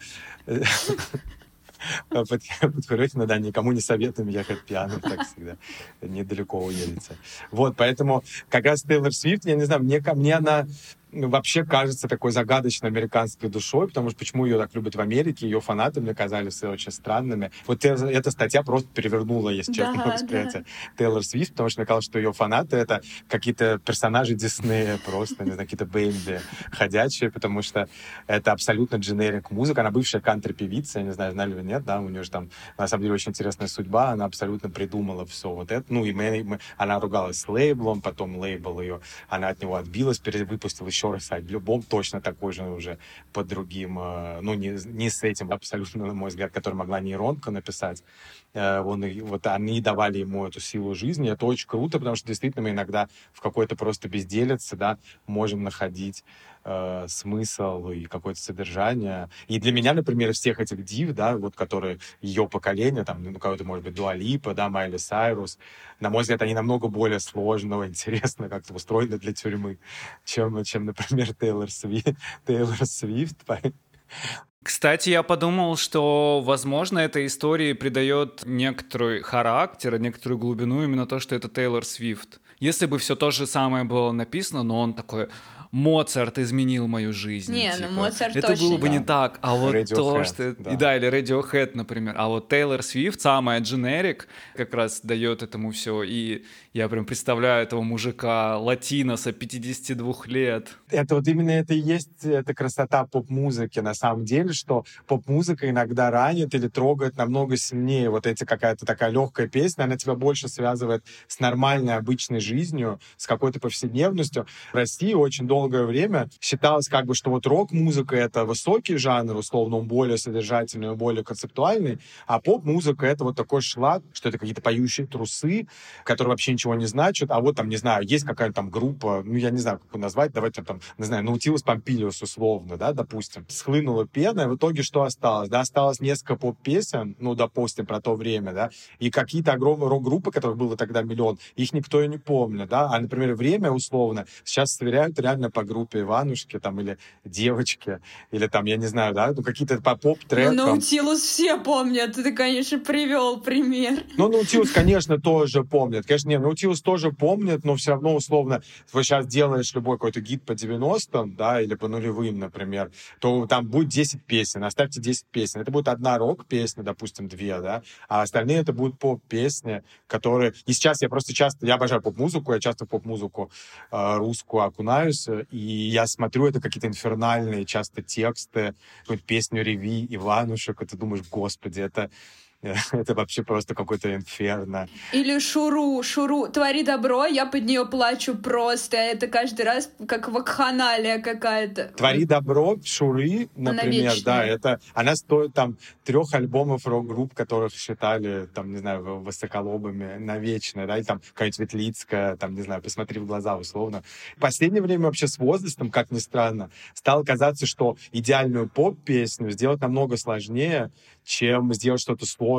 под, под Курехина, да, никому не советуем ехать пьяным, так всегда. Недалеко уедете. Вот, поэтому как раз Тейлор Свифт, я не знаю, мне, мне она вообще кажется такой загадочной американской душой, потому что почему ее так любят в Америке, ее фанаты мне казались очень странными. Вот эта статья просто перевернула, если честно, да, восприятие да. Тейлор Свифт, потому что мне казалось, что ее фанаты — это какие-то персонажи Диснея просто, не знаю, какие-то Бэмби ходячие, потому что это абсолютно дженерик музыка. Она бывшая кантри-певица, я не знаю, знали вы нет, да, у нее же там, на самом деле, очень интересная судьба, она абсолютно придумала все вот это. Ну, и мы, мы, она ругалась с лейблом, потом лейбл ее, она от него отбилась, перевыпустила еще еще раз альбом точно такой же уже под другим, э, ну, не, не с этим абсолютно, на мой взгляд, который могла нейронка написать. Э, он, вот они давали ему эту силу жизни. Это очень круто, потому что действительно мы иногда в какой-то просто безделице, да, можем находить э, смысл и какое-то содержание. И для меня, например, всех этих див, да, вот которые ее поколение, там, ну, кого-то, может быть, Дуалипа, да, Майли Сайрус, на мой взгляд, они намного более сложного, интересно как-то устроены для тюрьмы, чем, чем например, Тейлор Свифт. Тейлор Свифт. Кстати, я подумал, что, возможно, этой истории придает некоторый характер, некоторую глубину именно то, что это Тейлор Свифт. Если бы все то же самое было написано, но он такой, Моцарт изменил мою жизнь. Не, ну, типа. ну Моцарт Это точно. было бы да. не так. А вот Radiohead, то, что... да. И да, или Radiohead, например. А вот Тейлор Свифт, самая дженерик, как раз дает этому все. И я прям представляю этого мужика, латиноса, 52 лет. Это вот именно это и есть эта красота поп-музыки на самом деле, что поп-музыка иногда ранит или трогает намного сильнее. Вот эти какая-то такая легкая песня, она тебя больше связывает с нормальной обычной жизнью, с какой-то повседневностью. В России очень долгое время считалось как бы, что вот рок-музыка — это высокий жанр, условно, он более содержательный, он более концептуальный, а поп-музыка — это вот такой шлак, что это какие-то поющие трусы, которые вообще ничего не значат, а вот там, не знаю, есть какая-то там группа, ну, я не знаю, как ее назвать, давайте там, не знаю, Наутилус Помпилиус условно, да, допустим. Схлынула пена, и в итоге что осталось? Да, осталось несколько поп-песен, ну, допустим, про то время, да, и какие-то огромные рок-группы, которых было тогда миллион, их никто и не помнит, да, а, например, время условно сейчас сверяют реально по группе Иванушки там или девочки, или там, я не знаю, да, ну, какие-то по поп-трекам. Ну, Наутилус все помнят, ты, конечно, привел пример. Ну, Наутилус, конечно, тоже помнит. Конечно, не, Наутилус тоже помнит, но все равно, условно, вы сейчас делаешь любой какой-то гид по 90-м, да, или по нулевым, например, то там будет 10 песен, оставьте 10 песен. Это будет одна рок-песня, допустим, две, да, а остальные это будут поп-песни, которые... И сейчас я просто часто... Я обожаю поп-музыку, я часто поп-музыку э, русскую окунаюсь, и я смотрю, это какие-то инфернальные часто тексты, какую-то песню Реви, Иванушек, и ты думаешь, господи, это это вообще просто какой-то инферно. Или Шуру, Шуру, твори добро, я под нее плачу просто. Это каждый раз как вакханалия какая-то. Твори добро, Шуры, например, да, это она стоит там трех альбомов рок-групп, которых считали, там, не знаю, высоколобыми навечно, да, и там какая-нибудь Ветлицкая, там, не знаю, посмотри в глаза условно. В последнее время вообще с возрастом, как ни странно, стало казаться, что идеальную поп-песню сделать намного сложнее, чем сделать что-то сложное,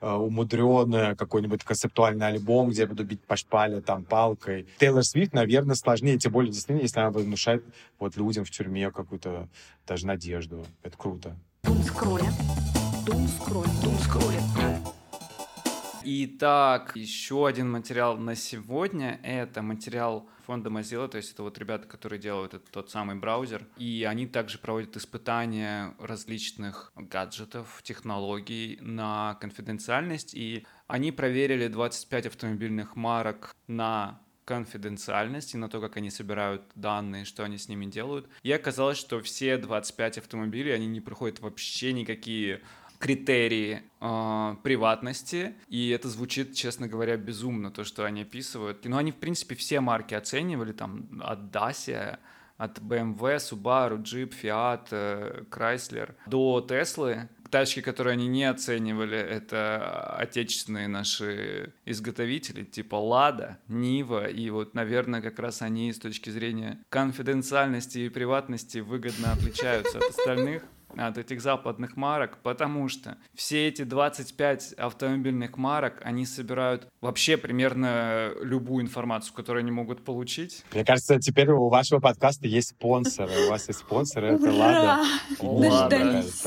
э, умудренное, какой-нибудь концептуальный альбом, где я буду бить по шпале там палкой. Тейлор Свифт, наверное, сложнее, тем более действительно, если она внушает вот людям в тюрьме какую-то даже надежду. Это круто. Думскроля. Думскроля. Думскроля. Итак, еще один материал на сегодня. Это материал фонда Mozilla, то есть это вот ребята, которые делают этот, тот самый браузер. И они также проводят испытания различных гаджетов, технологий на конфиденциальность. И они проверили 25 автомобильных марок на конфиденциальность и на то, как они собирают данные, что они с ними делают. И оказалось, что все 25 автомобилей, они не проходят вообще никакие критерии э, приватности, и это звучит, честно говоря, безумно, то, что они описывают. Но они, в принципе, все марки оценивали, там, от Dacia, от BMW, Subaru, Jeep, Fiat, э, Chrysler до Теслы. Тачки, которые они не оценивали, это отечественные наши изготовители, типа Лада, Нива, и вот, наверное, как раз они с точки зрения конфиденциальности и приватности выгодно отличаются от остальных от этих западных марок, потому что все эти 25 автомобильных марок, они собирают вообще примерно любую информацию, которую они могут получить. Мне кажется, теперь у вашего подкаста есть спонсоры. У вас есть спонсоры, это Ура! Лада. Дождались.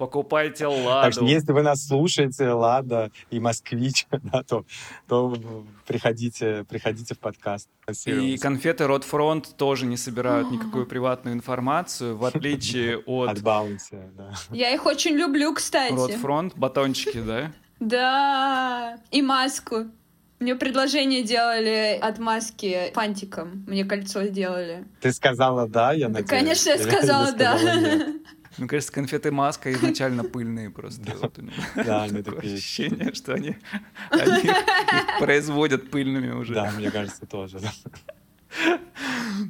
Покупайте ладу. Так что если вы нас слушаете, Лада и Москвич, да, то, то приходите, приходите в подкаст. И конфеты Ротфронт тоже не собирают никакую приватную информацию, в отличие от... От Баунти, да. Я их очень люблю, кстати. Ротфронт, батончики, да? Да, и маску. Мне предложение делали от маски фантиком. Мне кольцо сделали. Ты сказала да, я надеюсь? Конечно, я сказала да. Мне кажется, конфеты маска изначально пыльные просто. Да, они такие. ощущение, что они, они их производят пыльными уже. Да, мне кажется, тоже.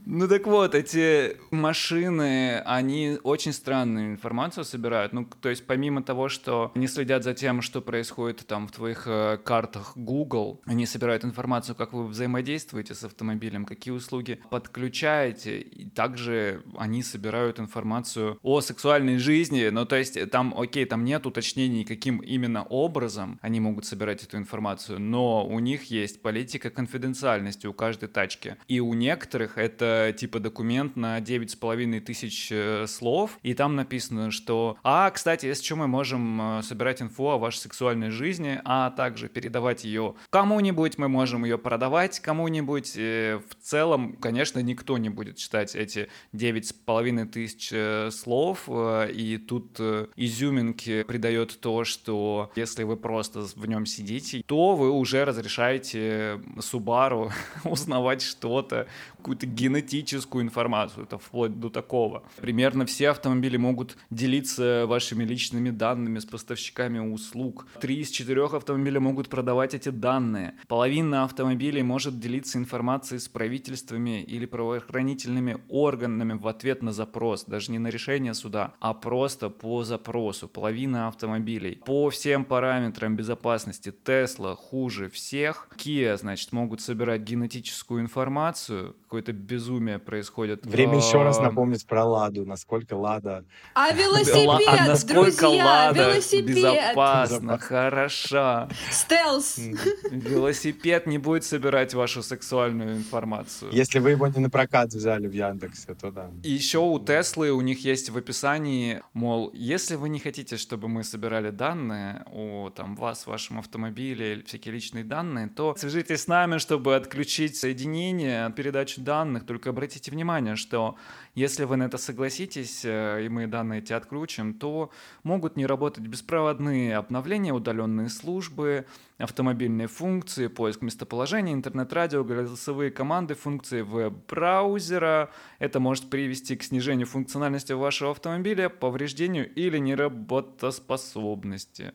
Ну так вот, эти машины, они очень странную информацию собирают. Ну, то есть помимо того, что они следят за тем, что происходит там в твоих э, картах Google, они собирают информацию, как вы взаимодействуете с автомобилем, какие услуги подключаете. И также они собирают информацию о сексуальной жизни. Ну, то есть там, окей, там нет уточнений, каким именно образом они могут собирать эту информацию, но у них есть политика конфиденциальности у каждой тачки. И у некоторых это типа документ на 9,5 тысяч э, слов, и там написано, что «А, кстати, если что, мы можем э, собирать инфу о вашей сексуальной жизни, а также передавать ее кому-нибудь, мы можем ее продавать кому-нибудь». В целом, конечно, никто не будет читать эти 9,5 тысяч э, слов, и тут изюминки придает то, что если вы просто в нем сидите, то вы уже разрешаете Субару узнавать что-то, какую-то генетическую информацию, это вплоть до такого. Примерно все автомобили могут делиться вашими личными данными с поставщиками услуг. Три из четырех автомобилей могут продавать эти данные. Половина автомобилей может делиться информацией с правительствами или правоохранительными органами в ответ на запрос, даже не на решение суда, а просто по запросу. Половина автомобилей. По всем параметрам безопасности Tesla хуже всех. Kia, значит, могут собирать генетическую информацию, какое-то безумие происходит. Время еще раз напомнить про Ладу, насколько Лада... А велосипед, а насколько друзья, Лада велосипед. безопасна, хороша. Стелс. Велосипед не будет собирать вашу сексуальную информацию. Если вы его не на прокат взяли в Яндексе, то да. И еще у Теслы у них есть в описании, мол, если вы не хотите, чтобы мы собирали данные о там, вас, вашем автомобиле или всякие личные данные, то свяжитесь с нами, чтобы отключить соединение, передачу данных. Только обратите внимание, что если вы на это согласитесь, э, и мы данные эти отключим, то могут не работать беспроводные обновления, удаленные службы, автомобильные функции, поиск местоположения, интернет-радио, голосовые команды, функции веб-браузера. Это может привести к снижению функциональности вашего автомобиля, повреждению или неработоспособности.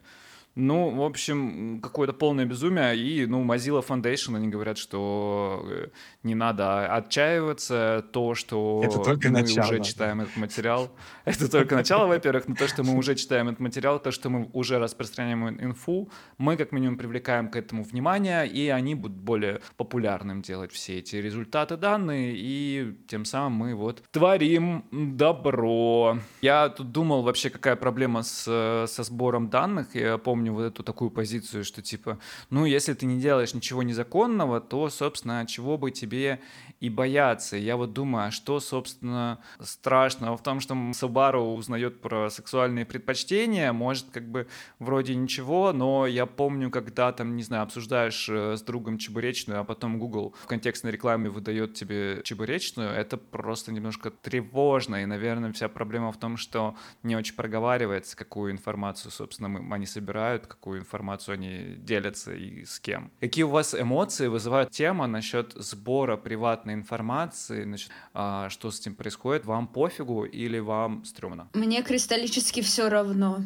Ну, в общем, какое-то полное безумие. И, ну, Mozilla Foundation, они говорят, что э, не надо отчаиваться. То, что Это только мы начало. уже читаем этот материал. Это только начало, во-первых. Но то, что мы уже читаем этот материал, то, что мы уже распространяем инфу, мы как минимум привлекаем к этому внимание, и они будут более популярным делать все эти результаты данные, и тем самым мы вот творим добро. Я тут думал вообще, какая проблема с, со сбором данных. Я помню вот эту такую позицию, что типа, ну, если ты не делаешь ничего незаконного, то, собственно, чего бы тебе и бояться. Я вот думаю, а что, собственно, страшного в том, что Subaru узнает про сексуальные предпочтения, может, как бы, вроде ничего, но я помню, когда там, не знаю, обсуждаешь э, с другом чебуречную, а потом Google в контекстной рекламе выдает тебе чебуречную, это просто немножко тревожно, и, наверное, вся проблема в том, что не очень проговаривается, какую информацию, собственно, мы, они собирают, какую информацию они делятся и с кем. Какие у вас эмоции вызывает тема насчет сбора приватной информации, значит, а, что с этим происходит, вам пофигу или вам стрёмно? Мне кристаллически все равно.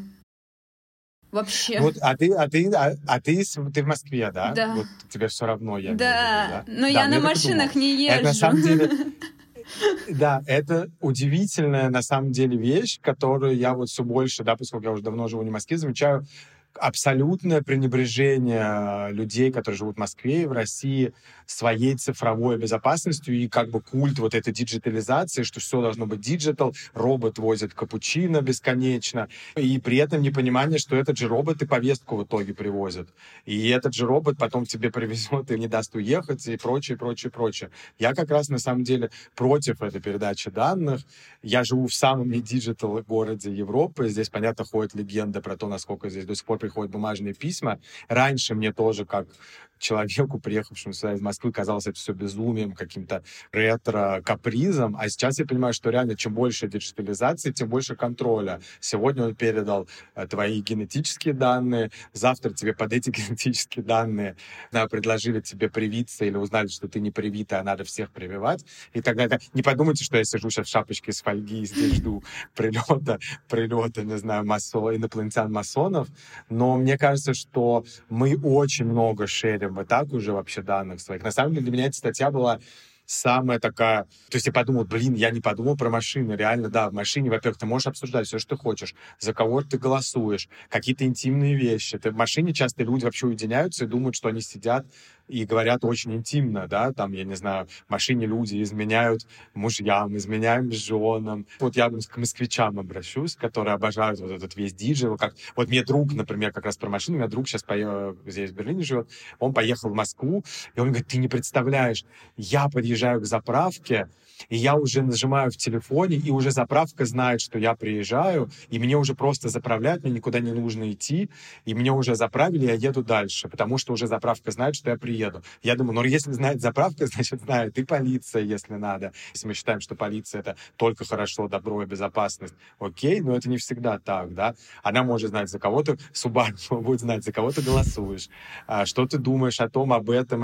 Вообще. Вот, а ты, а ты, а, а ты, ты в Москве, да? Да. Вот тебе все равно, я имею в Да, виду, но я Да, на я и машинах думал. не Это на езжу. самом деле, да, это удивительная на самом деле вещь, которую я вот все больше, да, поскольку я уже давно живу не в Москве, замечаю абсолютное пренебрежение людей, которые живут в Москве и в России, своей цифровой безопасностью и как бы культ вот этой диджитализации, что все должно быть digital, робот возит капучино бесконечно, и при этом непонимание, что этот же робот и повестку в итоге привозит. И этот же робот потом тебе привезет и не даст уехать, и прочее, прочее, прочее. Я как раз на самом деле против этой передачи данных. Я живу в самом не digital городе Европы. Здесь, понятно, ходит легенда про то, насколько здесь до сих пор приходят бумажные письма. Раньше мне тоже, как человеку, приехавшему сюда из Москвы, казалось это все безумием, каким-то ретро-капризом. А сейчас я понимаю, что реально чем больше диджитализации, тем больше контроля. Сегодня он передал э, твои генетические данные, завтра тебе под эти генетические данные да, предложили тебе привиться или узнали, что ты не привита, а надо всех прививать. И тогда. Не подумайте, что я сижу сейчас в шапочке из фольги и здесь жду прилета, прилета, не знаю, масо, инопланетян-масонов. Но мне кажется, что мы очень много шерим бы так уже вообще данных своих. На самом деле для меня эта статья была самая такая... То есть я подумал, блин, я не подумал про машины. Реально, да, в машине, во-первых, ты можешь обсуждать все, что ты хочешь, за кого ты голосуешь, какие-то интимные вещи. Ты, в машине часто люди вообще уединяются и думают, что они сидят и говорят очень интимно, да, там, я не знаю, в машине люди изменяют мужьям, изменяем женам. Вот я к москвичам обращусь, которые обожают вот этот весь диджей, как вот мне друг, например, как раз про машину, у меня друг сейчас поехал, здесь в Берлине живет, он поехал в Москву, и он говорит, ты не представляешь, я подъезжаю к заправке, и я уже нажимаю в телефоне, и уже заправка знает, что я приезжаю, и мне уже просто заправляют, мне никуда не нужно идти, и мне уже заправили, я еду дальше, потому что уже заправка знает, что я приеду. Я думаю, ну если знает заправка, значит знает и полиция, если надо. Если мы считаем, что полиция — это только хорошо, добро и безопасность, окей, но это не всегда так, да. Она может знать, за кого ты, Субару будет знать, за кого ты голосуешь, а, что ты думаешь о том, об этом.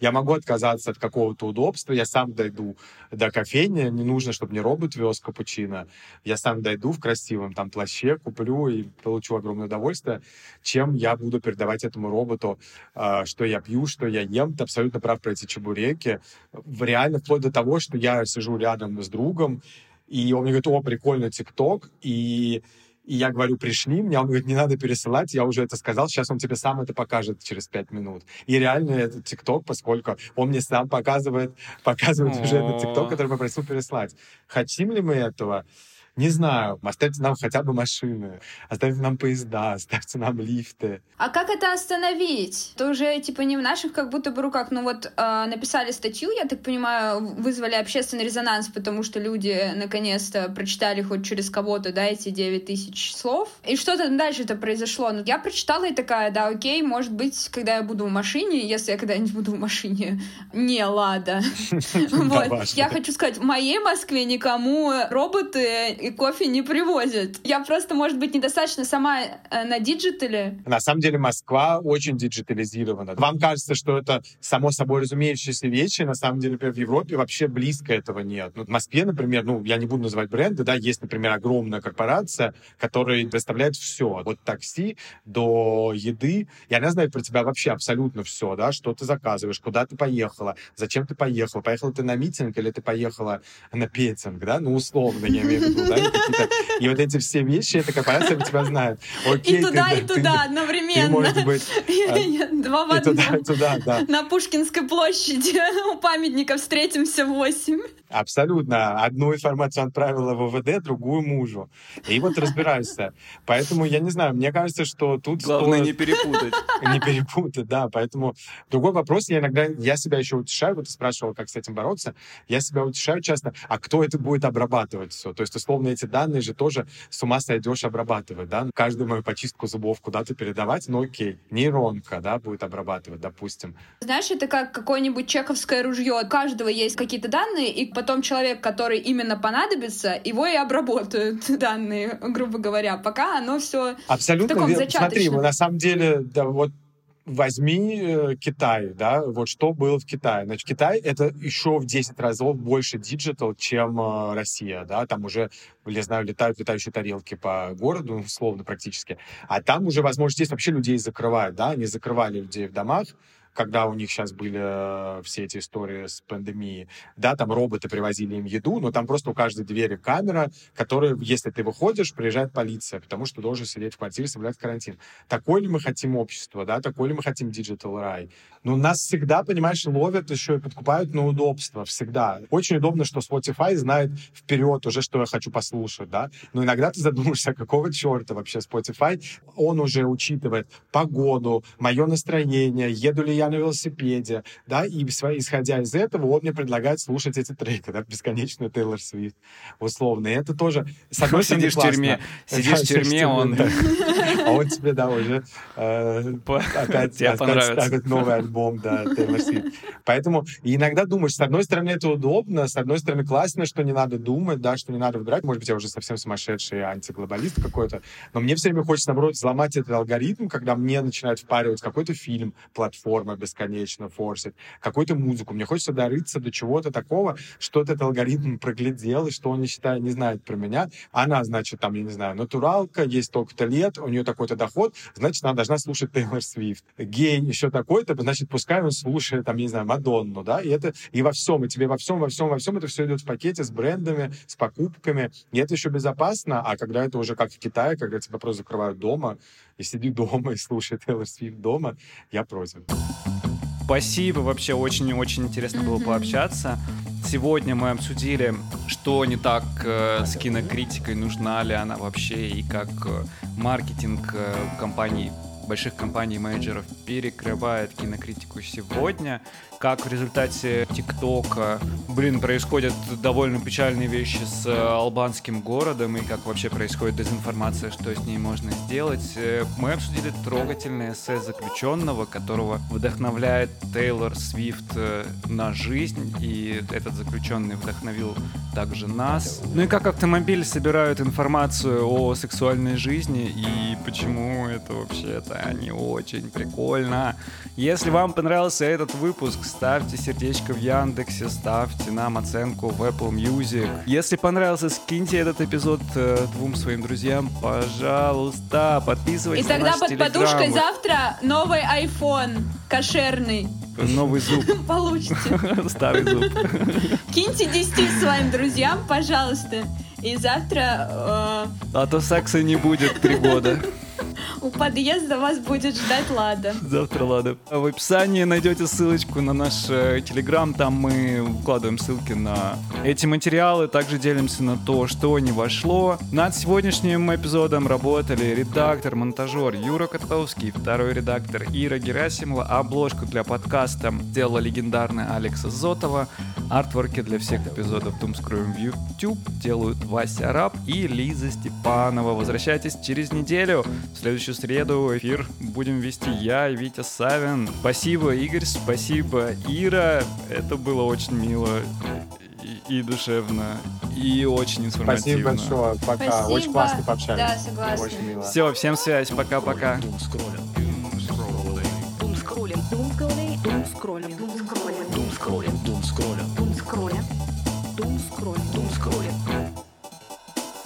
Я могу отказаться от какого-то удобства, я сам дойду до кофейня, не нужно, чтобы мне робот вез капучино. Я сам дойду в красивом там плаще, куплю и получу огромное удовольствие, чем я буду передавать этому роботу, э, что я пью, что я ем. Ты абсолютно прав про эти чебуреки. Реально вплоть до того, что я сижу рядом с другом, и он мне говорит, о, прикольный ТикТок, и и я говорю, пришли, мне он говорит, не надо пересылать, я уже это сказал, сейчас он тебе сам это покажет через пять минут. И реально этот ТикТок, поскольку он мне сам показывает, показывает уже этот ТикТок, который попросил переслать. Хотим ли мы этого? Не знаю, оставьте нам хотя бы машины, оставьте нам поезда, оставьте нам лифты. А как это остановить? Это уже типа не в наших как будто бы руках. Ну вот э, написали статью, я так понимаю, вызвали общественный резонанс, потому что люди наконец-то прочитали хоть через кого-то, да, эти 9 тысяч слов. И что-то дальше-то произошло. Ну, я прочитала и такая, да, окей, может быть, когда я буду в машине, если я когда-нибудь буду в машине, не лада. Вот. Я хочу сказать, в моей Москве никому роботы и кофе не привозят. Я просто, может быть, недостаточно сама э, на диджитале. На самом деле Москва очень диджитализирована. Вам кажется, что это само собой разумеющиеся вещи. На самом деле, например, в Европе вообще близко этого нет. Ну, в Москве, например, ну, я не буду называть бренды, да, есть, например, огромная корпорация, которая доставляет все. От такси до еды. И она знает про тебя вообще абсолютно все, да, что ты заказываешь, куда ты поехала, зачем ты поехала. Поехала ты на митинг или ты поехала на петинг, да, ну, условно, я имею в виду, да, и вот эти все вещи, эта корпорация у тебя знает. Окей, и туда, ты, и туда ты, одновременно. Ты, может быть, Два в одном. Туда, туда, да. На Пушкинской площади у памятника встретимся восемь. Абсолютно. Одну информацию отправила в ВВД, другую мужу. И вот разбирайся. Поэтому, я не знаю, мне кажется, что тут... Главное стоит... не перепутать. Не перепутать, да. Поэтому другой вопрос, я иногда, я себя еще утешаю, вот ты спрашивал, как с этим бороться, я себя утешаю часто, а кто это будет обрабатывать все? То есть, условно, эти данные же тоже с ума сойдешь обрабатывать, да? Каждую мою почистку зубов куда-то передавать, ну окей, нейронка, да, будет обрабатывать, допустим. Знаешь, это как какое-нибудь чековское ружье. У каждого есть какие-то данные, и потом человек, который именно понадобится, его и обработают данные, грубо говоря, пока оно все Абсолютно в таком верно. Смотри, на самом деле, да, вот возьми э, Китай, да, вот что было в Китае. Значит, Китай — это еще в 10 разов больше digital, чем э, Россия, да, там уже, я знаю, летают летающие тарелки по городу, условно, практически, а там уже возможность есть вообще людей закрывать, да, они закрывали людей в домах, когда у них сейчас были э, все эти истории с пандемией, да, там роботы привозили им еду, но там просто у каждой двери камера, которая, если ты выходишь, приезжает полиция, потому что должен сидеть в квартире, соблюдать карантин. Такое ли мы хотим общество, да, такое ли мы хотим digital рай? Но нас всегда, понимаешь, ловят еще и подкупают на удобство, всегда. Очень удобно, что Spotify знает вперед уже, что я хочу послушать, да, но иногда ты задумаешься, какого черта вообще Spotify, он уже учитывает погоду, мое настроение, еду ли я на велосипеде, да, и исходя из этого он мне предлагает слушать эти треки, да, бесконечную Тейлор Свифт, условно. И это тоже, с одной стороны, Сидишь в тюрьме, сидишь в тюрьме, он... А он тебе, да, уже э, опять, ставит новый альбом, да, Тейлор Свифт. Поэтому иногда думаешь, с одной стороны, это удобно, с одной стороны, классно, что не надо думать, да, что не надо выбирать. Может быть, я уже совсем сумасшедший антиглобалист какой-то, но мне все время хочется, наоборот, взломать этот алгоритм, когда мне начинают впаривать какой-то фильм, платформа бесконечно форсит, какую-то музыку. Мне хочется дорыться до чего-то такого, что этот алгоритм проглядел, и что он не считает, не знает про меня. Она, значит, там, я не знаю, натуралка, есть столько-то лет, у нее такой-то доход, значит, она должна слушать Тейлор Свифт. Гей еще такой-то, значит, пускай он слушает, там, я не знаю, Мадонну, да, и это и во всем, и тебе во всем, во всем, во всем это все идет в пакете с брендами, с покупками, и это еще безопасно, а когда это уже как в Китае, когда тебя просто закрывают дома, и сиди дома и слушай Тейлор Свифт дома, я против. Спасибо, вообще очень-очень интересно было пообщаться. Сегодня мы обсудили, что не так э, с кинокритикой, нужна ли она вообще, и как э, маркетинг э, компаний больших компаний-менеджеров перекрывает кинокритику сегодня как в результате ТикТока, блин, происходят довольно печальные вещи с э, албанским городом и как вообще происходит дезинформация, что с ней можно сделать. Э, мы обсудили трогательное эссе заключенного, которого вдохновляет Тейлор Свифт э, на жизнь, и этот заключенный вдохновил также нас. Ну и как автомобиль собирают информацию о сексуальной жизни и почему это вообще-то не очень прикольно. Если вам понравился этот выпуск, ставьте сердечко в Яндексе, ставьте нам оценку в Apple Music. Если понравился, скиньте этот эпизод э, двум своим друзьям, пожалуйста, подписывайтесь И тогда на под подушкой завтра новый iPhone кошерный. Новый зуб. Получите. Старый зуб. Киньте 10 своим друзьям, пожалуйста. И завтра... Э... А то секса не будет три года. У подъезда вас будет ждать Лада. Завтра Лада. В описании найдете ссылочку на наш э, телеграм. Там мы укладываем ссылки на эти материалы. Также делимся на то, что не вошло. Над сегодняшним эпизодом работали редактор, монтажер Юра Котовский, второй редактор Ира Герасимова. Обложку для подкаста сделала легендарная Алекса Зотова. Артворки для всех эпизодов Doomscrew в YouTube делают Вася Раб и Лиза Степанова. Возвращайтесь через неделю. В следующую среду эфир будем вести я и Витя Савин. Спасибо, Игорь, спасибо, Ира. Это было очень мило и, и душевно, и очень информативно. Спасибо большое, пока. Спасибо. Очень классно пообщались. Да, согласна. Очень мило. Все, всем связь, пока-пока. Думскроллинг. Думскроллинг. Думскроллинг. Думскроллинг. Думскроллинг. Думскроллинг. Думскроллинг. Думскроллинг. Думскроллинг. Думскроллинг.